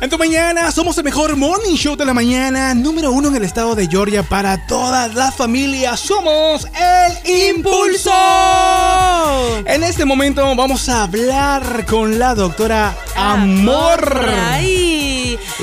En tu mañana somos el mejor morning show de la mañana, número uno en el estado de Georgia para todas las familias. Somos el Impulso. En este momento vamos a hablar con la doctora Amor.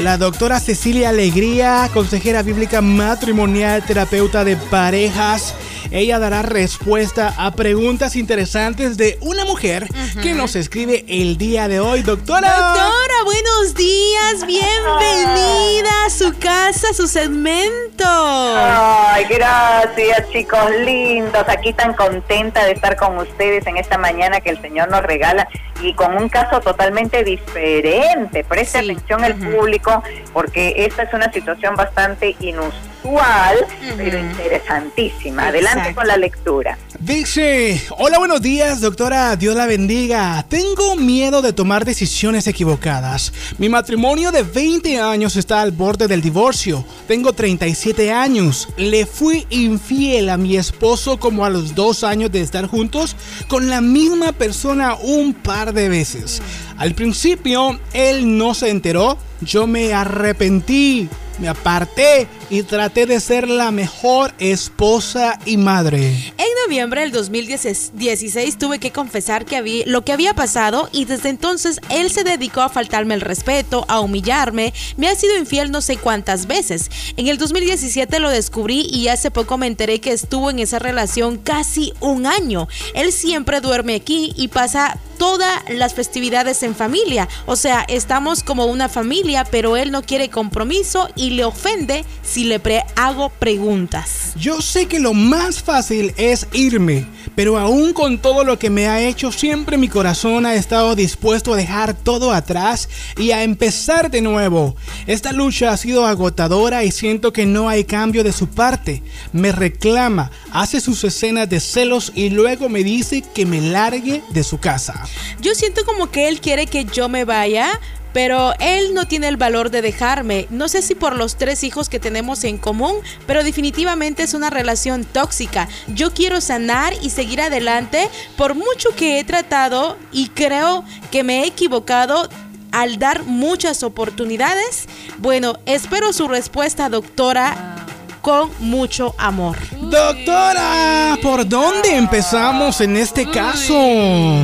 La doctora Cecilia Alegría, consejera bíblica matrimonial, terapeuta de parejas ella dará respuesta a preguntas interesantes de una mujer que nos escribe el día de hoy. Doctora. Doctora, buenos días. Bienvenida a su casa, a su segmento. Ay, gracias, chicos lindos. Aquí tan contenta de estar con ustedes en esta mañana que el Señor nos regala y con un caso totalmente diferente. Preste atención al público porque esta es una situación bastante inusual, pero interesantísima. Adelante con la lectura. Dice, hola buenos días doctora, Dios la bendiga. Tengo miedo de tomar decisiones equivocadas. Mi matrimonio de 20 años está al borde del divorcio. Tengo 37 años. Le fui infiel a mi esposo como a los dos años de estar juntos con la misma persona un par de veces. Al principio él no se enteró, yo me arrepentí me aparté y traté de ser la mejor esposa y madre. Noviembre del 2016 tuve que confesar que había, lo que había pasado y desde entonces él se dedicó a faltarme el respeto, a humillarme, me ha sido infiel no sé cuántas veces. En el 2017 lo descubrí y hace poco me enteré que estuvo en esa relación casi un año. Él siempre duerme aquí y pasa todas las festividades en familia. O sea, estamos como una familia, pero él no quiere compromiso y le ofende si le hago preguntas. Yo sé que lo más fácil es irme, pero aún con todo lo que me ha hecho, siempre mi corazón ha estado dispuesto a dejar todo atrás y a empezar de nuevo. Esta lucha ha sido agotadora y siento que no hay cambio de su parte. Me reclama, hace sus escenas de celos y luego me dice que me largue de su casa. Yo siento como que él quiere que yo me vaya, pero él no tiene el valor de dejarme. No sé si por los tres hijos que tenemos en común, pero definitivamente es una relación tóxica. Yo quiero sanar y seguir adelante por mucho que he tratado y creo que me he equivocado al dar muchas oportunidades. Bueno, espero su respuesta, doctora con mucho amor. Doctora, ¿por dónde empezamos en este caso?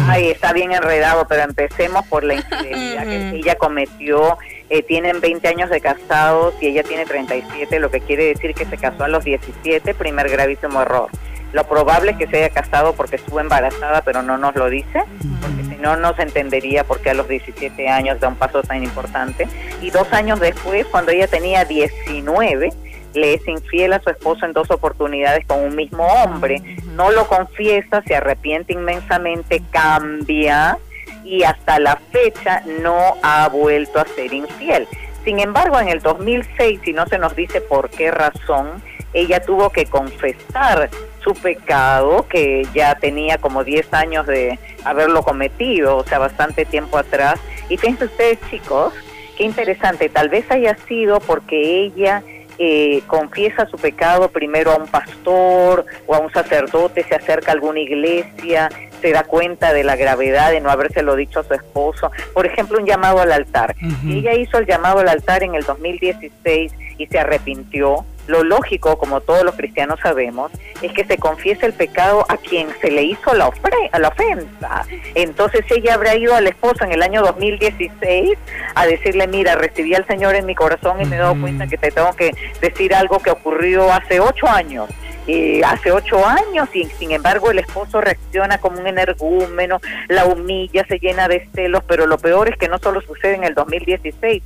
Ay, está bien enredado, pero empecemos por la infidelidad que ella cometió. Eh, tienen 20 años de casados y ella tiene 37, lo que quiere decir que se casó a los 17, primer gravísimo error. Lo probable es que se haya casado porque estuvo embarazada, pero no nos lo dice, porque si no, no se entendería por qué a los 17 años da un paso tan importante. Y dos años después, cuando ella tenía 19, le es infiel a su esposo en dos oportunidades con un mismo hombre, no lo confiesa, se arrepiente inmensamente, cambia y hasta la fecha no ha vuelto a ser infiel. Sin embargo, en el 2006, si no se nos dice por qué razón, ella tuvo que confesar su pecado, que ya tenía como 10 años de haberlo cometido, o sea, bastante tiempo atrás. Y fíjense ustedes, chicos, qué interesante, tal vez haya sido porque ella eh, confiesa su pecado primero a un pastor o a un sacerdote, se acerca a alguna iglesia, se da cuenta de la gravedad de no habérselo dicho a su esposo. Por ejemplo, un llamado al altar. Ella hizo el llamado al altar en el 2016 y se arrepintió, lo lógico, como todos los cristianos sabemos, es que se confiese el pecado a quien se le hizo la, a la ofensa. Entonces ella habrá ido al esposo en el año 2016 a decirle, mira, recibí al Señor en mi corazón y me he dado cuenta que te tengo que decir algo que ocurrió hace ocho años. y hace ocho años y sin embargo el esposo reacciona como un energúmeno, la humilla, se llena de celos, pero lo peor es que no solo sucede en el 2016,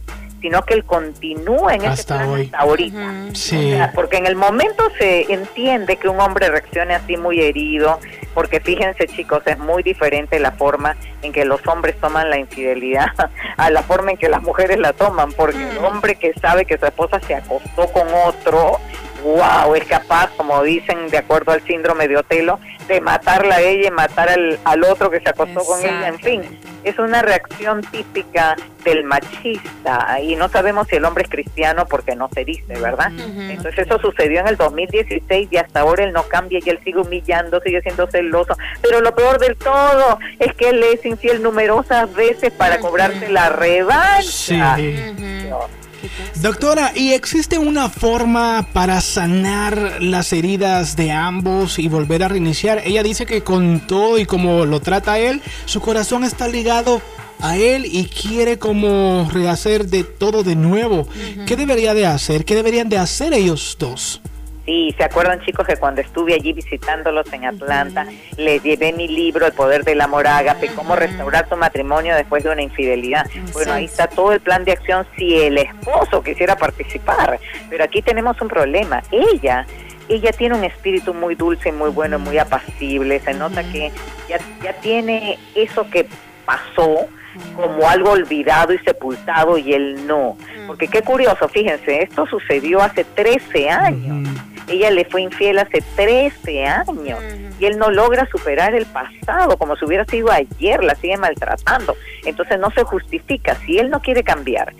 sino que él continúa en ese plan hasta ahorita. porque en el momento se entiende que un hombre reaccione así muy herido, porque fíjense chicos, es muy diferente la forma en que los hombres toman la infidelidad a la forma en que las mujeres la toman, porque el hombre que sabe que su esposa se acostó con otro, wow, es capaz, como dicen de acuerdo al síndrome de Otelo, de matarla a ella y matar al, al otro que se acostó con ella, en fin es una reacción típica del machista. Y no sabemos si el hombre es cristiano porque no se dice, ¿verdad? Entonces eso sucedió en el 2016 y hasta ahora él no cambia y él sigue humillando, sigue siendo celoso, pero lo peor del todo es que él es infiel numerosas veces para cobrarse la revancha. Doctora, ¿y existe una forma para sanar las heridas de ambos y volver a reiniciar? Ella dice que con todo y como lo trata él, su corazón está ligado a él y quiere como rehacer de todo de nuevo. ¿Qué debería de hacer? ¿Qué deberían de hacer ellos dos? Sí, ¿se acuerdan chicos que cuando estuve allí visitándolos en Atlanta, les llevé mi libro El Poder del Amor Ágape, cómo restaurar tu matrimonio después de una infidelidad? Bueno, ahí está todo el plan de acción si el esposo quisiera participar, pero aquí tenemos un problema. Ella ella tiene un espíritu muy dulce, muy bueno, muy apacible. Se nota que ya, ya tiene eso que pasó como algo olvidado y sepultado y él no. Porque qué curioso, fíjense, esto sucedió hace 13 años. Ella le fue infiel hace 13 años y él no logra superar el pasado como si hubiera sido ayer, la sigue maltratando. Entonces no se justifica. Si él no quiere cambiar,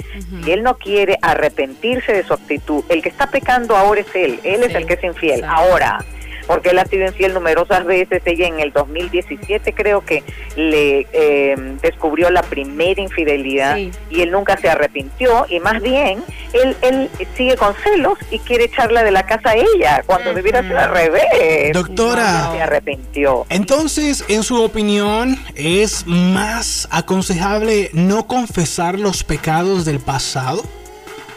si él no quiere arrepentirse de su actitud, el que está pecando ahora es él, él es el que es infiel. Ahora, porque él ha sido infiel numerosas veces. Ella en el 2017 creo que le eh, descubrió la primera infidelidad y él nunca se arrepintió y más bien él, él sigue con celos y quiere echarla de la casa a ella cuando debiera ser al revés. Doctora, se arrepintió. Entonces, en su opinión, ¿es más aconsejable no confesar los pecados del pasado?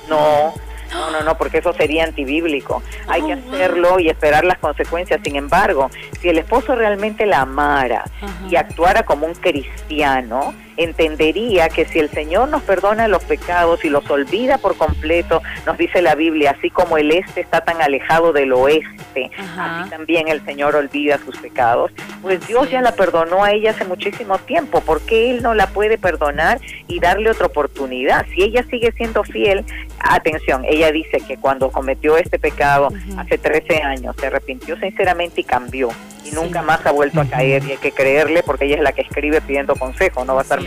No, no, no, no, porque eso sería antibíblico. Hay que oh, hacerlo y esperar las consecuencias. Sin embargo, si el esposo realmente la amara y actuara como un cristiano, entendería que si el Señor nos perdona los pecados y los olvida por completo, nos dice la Biblia, así como el este está tan alejado del oeste, así también el Señor olvida sus pecados. Pues Dios ya la perdonó a ella hace muchísimo tiempo, ¿por qué Él no la puede perdonar y darle otra oportunidad? Si ella sigue siendo fiel, atención, ella dice que cuando cometió este pecado hace 13 años, se arrepintió sinceramente y cambió y nunca más ha vuelto a caer y hay que creerle porque ella es la que escribe pidiendo consejo, no va a estar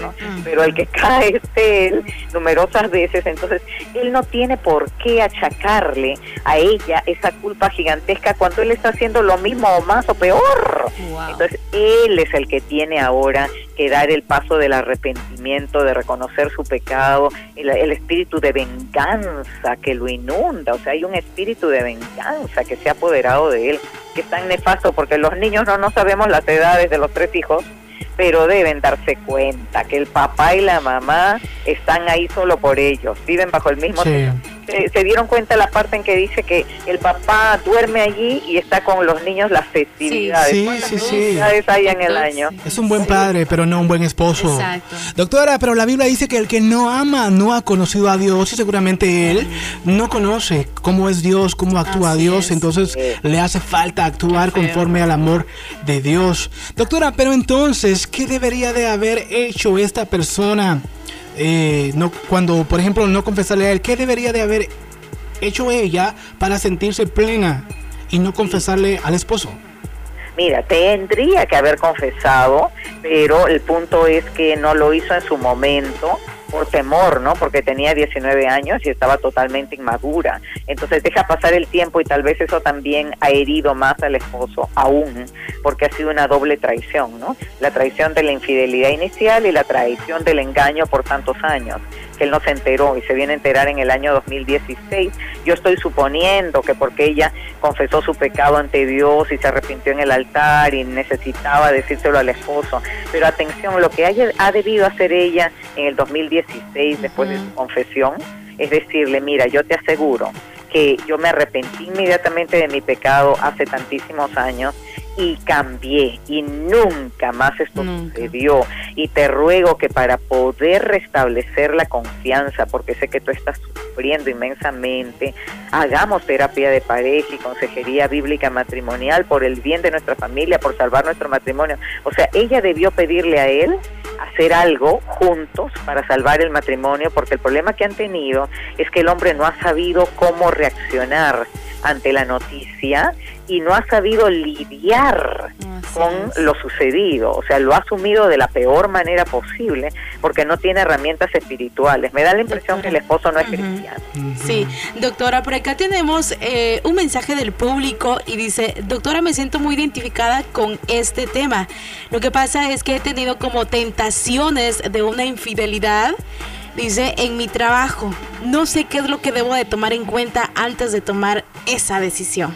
¿no? Pero el que cae es él numerosas veces, entonces él no tiene por qué achacarle a ella esa culpa gigantesca cuando él está haciendo lo mismo o más o peor. Entonces él es el que tiene ahora que dar el paso del arrepentimiento, de reconocer su pecado, el, el, espíritu de venganza que lo inunda, o sea, hay un espíritu de venganza que se ha apoderado de él, que es tan nefasto porque los niños no, no sabemos las edades de los tres hijos, pero deben darse cuenta que el papá y la mamá están ahí solo por ellos, viven bajo el mismo se, dieron cuenta la parte en que dice que el papá duerme allí y está con los niños las festividades. Sí, sí, sí. hay en el año? Es un buen padre, pero no un buen esposo. Exacto. Doctora, pero la Biblia dice que el que no ama no ha conocido a Dios y seguramente él no conoce cómo es Dios, cómo actúa Dios, entonces le hace falta actuar conforme al amor de Dios. Doctora, pero entonces, ¿qué debería de haber hecho esta persona? Eh, no, cuando, por ejemplo, no confesarle a él, ¿qué debería de haber hecho ella para sentirse plena y no confesarle al esposo? Mira, tendría que haber confesado, pero el punto es que no lo hizo en su momento por temor, ¿no? Porque tenía 19 años y estaba totalmente inmadura. Entonces deja pasar el tiempo y tal vez eso también ha herido más al esposo aún, porque ha sido una doble traición, ¿no? La traición de la infidelidad inicial y la traición del engaño por tantos años que él no se enteró y se viene a enterar en el año 2016. Yo estoy suponiendo que porque ella confesó su pecado ante Dios y se arrepintió en el altar y necesitaba decírselo al esposo. Pero atención, lo que haya, ha debido hacer ella en el 2016 después de su confesión es decirle, mira, yo te aseguro que yo me arrepentí inmediatamente de mi pecado hace tantísimos años y cambié y nunca más esto sucedió. Y te ruego que para poder restablecer la confianza, porque sé que tú estás sufriendo inmensamente, hagamos terapia de pareja y consejería bíblica matrimonial por el bien de nuestra familia, por salvar nuestro matrimonio. O sea, ella debió pedirle a él hacer algo juntos para salvar el matrimonio, porque el problema que han tenido es que el hombre no ha sabido cómo reaccionar ante la noticia y no ha sabido lidiar con lo sucedido, o sea, lo ha asumido de la peor manera posible porque no tiene herramientas espirituales. Me da la impresión que el esposo no es cristiano. Sí, doctora, por acá tenemos eh, un mensaje del público y dice, doctora, me siento muy identificada con este tema. Lo que pasa es que he tenido como tentaciones de una infidelidad. Dice, en mi trabajo, no sé qué es lo que debo de tomar en cuenta antes de tomar esa decisión.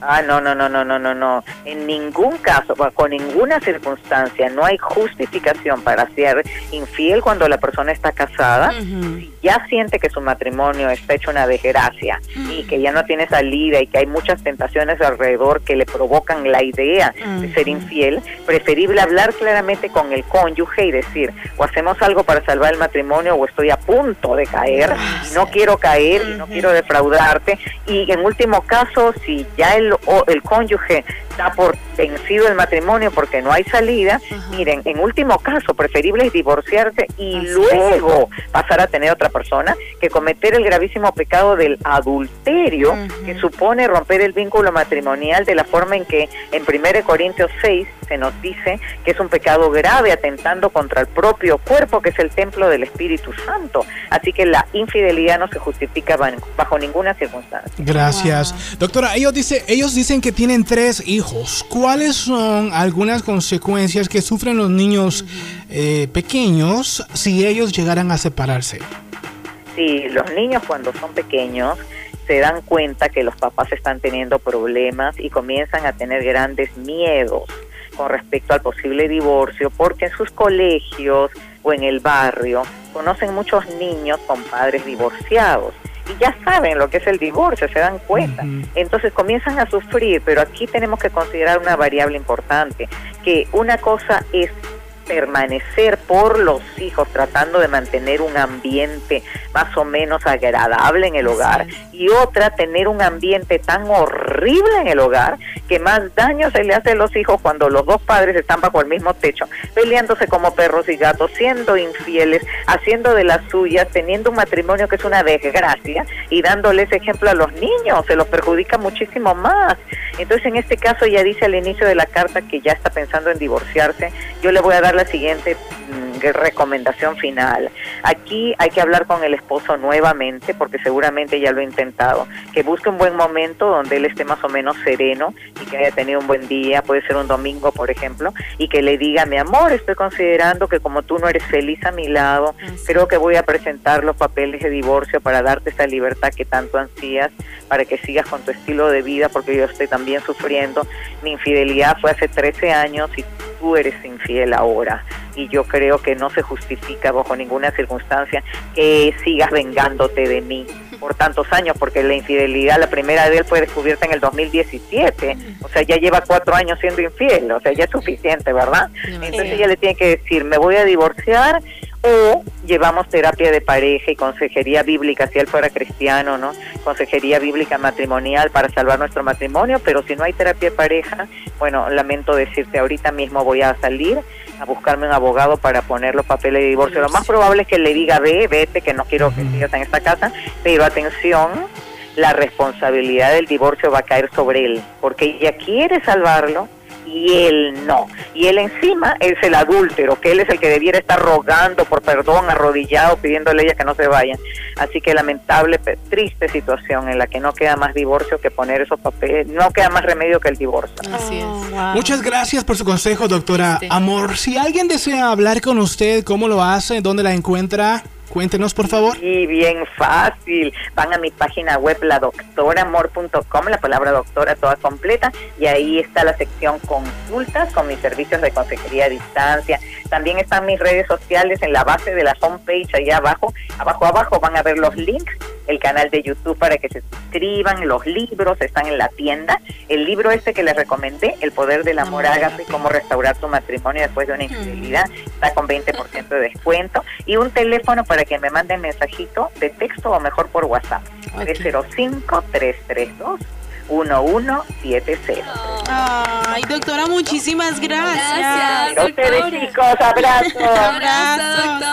Ah, no, no, no, no, no, no, no. En ningún caso, con ninguna circunstancia, no hay justificación para ser infiel cuando la persona está casada. Si ya siente que su matrimonio está hecho una desgracia y que ya no tiene salida y que hay muchas tentaciones alrededor que le provocan la idea de ser infiel, preferible hablar claramente con el cónyuge y decir, o hacemos algo para salvar el matrimonio o estoy a punto de caer, y no quiero caer y no quiero defraudarte. Y en último caso, si ya el, el cónyuge está por vencido el matrimonio porque no hay salida, miren, en último caso, preferible es divorciarse y luego pasar a tener otra persona que cometer el gravísimo pecado del adulterio, que supone romper el vínculo matrimonial de la forma en que en 1 Corintios 6 se nos dice que es un pecado grave atentando contra el propio cuerpo, que es el templo del Espíritu Santo. Así que la infidelidad no se justifica bajo ninguna circunstancia. Gracias. Doctora, ellos, dice, ellos dicen que tienen tres hijos. ¿Cuáles son algunas consecuencias que sufren los niños eh, pequeños si ellos llegaran a separarse? Sí, los niños cuando son pequeños se dan cuenta que los papás están teniendo problemas y comienzan a tener grandes miedos con respecto al posible divorcio, porque en sus colegios o en el barrio conocen muchos niños con padres divorciados y ya saben lo que es el divorcio, se dan cuenta. Entonces comienzan a sufrir, pero aquí tenemos que considerar una variable importante, que una cosa es permanecer por los hijos tratando de mantener un ambiente más o menos agradable en el hogar y otra tener un ambiente tan horrible en el hogar que más daño se le hace a los hijos cuando los dos padres están bajo el mismo techo, peleándose como perros y gatos, siendo infieles, haciendo de las suyas, teniendo un matrimonio que es una desgracia y dándoles ejemplo a los niños, se los perjudica muchísimo más. Entonces en este caso ya dice al inicio de la carta que ya está pensando en divorciarse, yo le voy a dar la siguiente mm, recomendación final. Aquí hay que hablar con el esposo nuevamente, porque seguramente ya lo ha intentado, que busque un buen momento donde él esté más o menos sereno y que haya tenido un buen día, puede ser un domingo, por ejemplo, y que le diga, mi amor, estoy considerando que como tú no eres feliz a mi lado, creo que voy a presentar los papeles de divorcio para darte esa libertad que tanto ansías, para que sigas con tu estilo de vida, porque yo estoy también sufriendo. Mi infidelidad fue hace 13 años y tú eres infiel ahora y yo creo que no se justifica bajo ninguna circunstancia que sigas vengándote de mí por tantos años, porque la infidelidad, la primera de él fue descubierta en el 2017, o sea, ya lleva cuatro años siendo infiel, o sea, ya es suficiente, ¿verdad? Entonces ella le tiene que decir, me voy a divorciar o llevamos terapia de pareja y consejería bíblica, si él fuera cristiano, ¿no? Consejería bíblica matrimonial para salvar nuestro matrimonio, pero si no hay terapia de pareja, bueno, lamento decirte, ahorita mismo voy a salir a buscarme un abogado para poner los papeles de divorcio. Lo más probable es que le diga, ve, vete, que no quiero que sigas en esta casa, pero atención, la responsabilidad del divorcio va a caer sobre él, porque ella quiere salvarlo, y él no. Y él encima es el adúltero, que él es el que debiera estar rogando por perdón, arrodillado, pidiéndole a ella que no se vayan. Así que lamentable, triste situación en la que no queda más divorcio que poner esos papeles, no queda más remedio que el divorcio. Así es. Oh, Muchas gracias por su consejo, doctora Amor. Si alguien desea hablar con usted, ¿cómo lo hace? ¿Dónde la encuentra? Cuéntenos, por favor. Y bien fácil. Van a mi página web, la doctoramor.com, la palabra doctora toda completa, y ahí está la sección consultas con mis servicios de consejería a distancia. También están mis redes sociales en la base de la homepage, allá abajo. Abajo, abajo van a ver los links el canal de YouTube para que se suscriban, los libros están en la tienda. El libro este que les recomendé, El poder del amor, hágase, cómo restaurar tu matrimonio después de una infidelidad, está con 20% de descuento. Y un teléfono para que me manden mensajito de texto o mejor por WhatsApp. 305-332. 1170. Ay, doctora, muchísimas gracias. Gracias. A ustedes, chicos, abrazo. abrazo, doctora.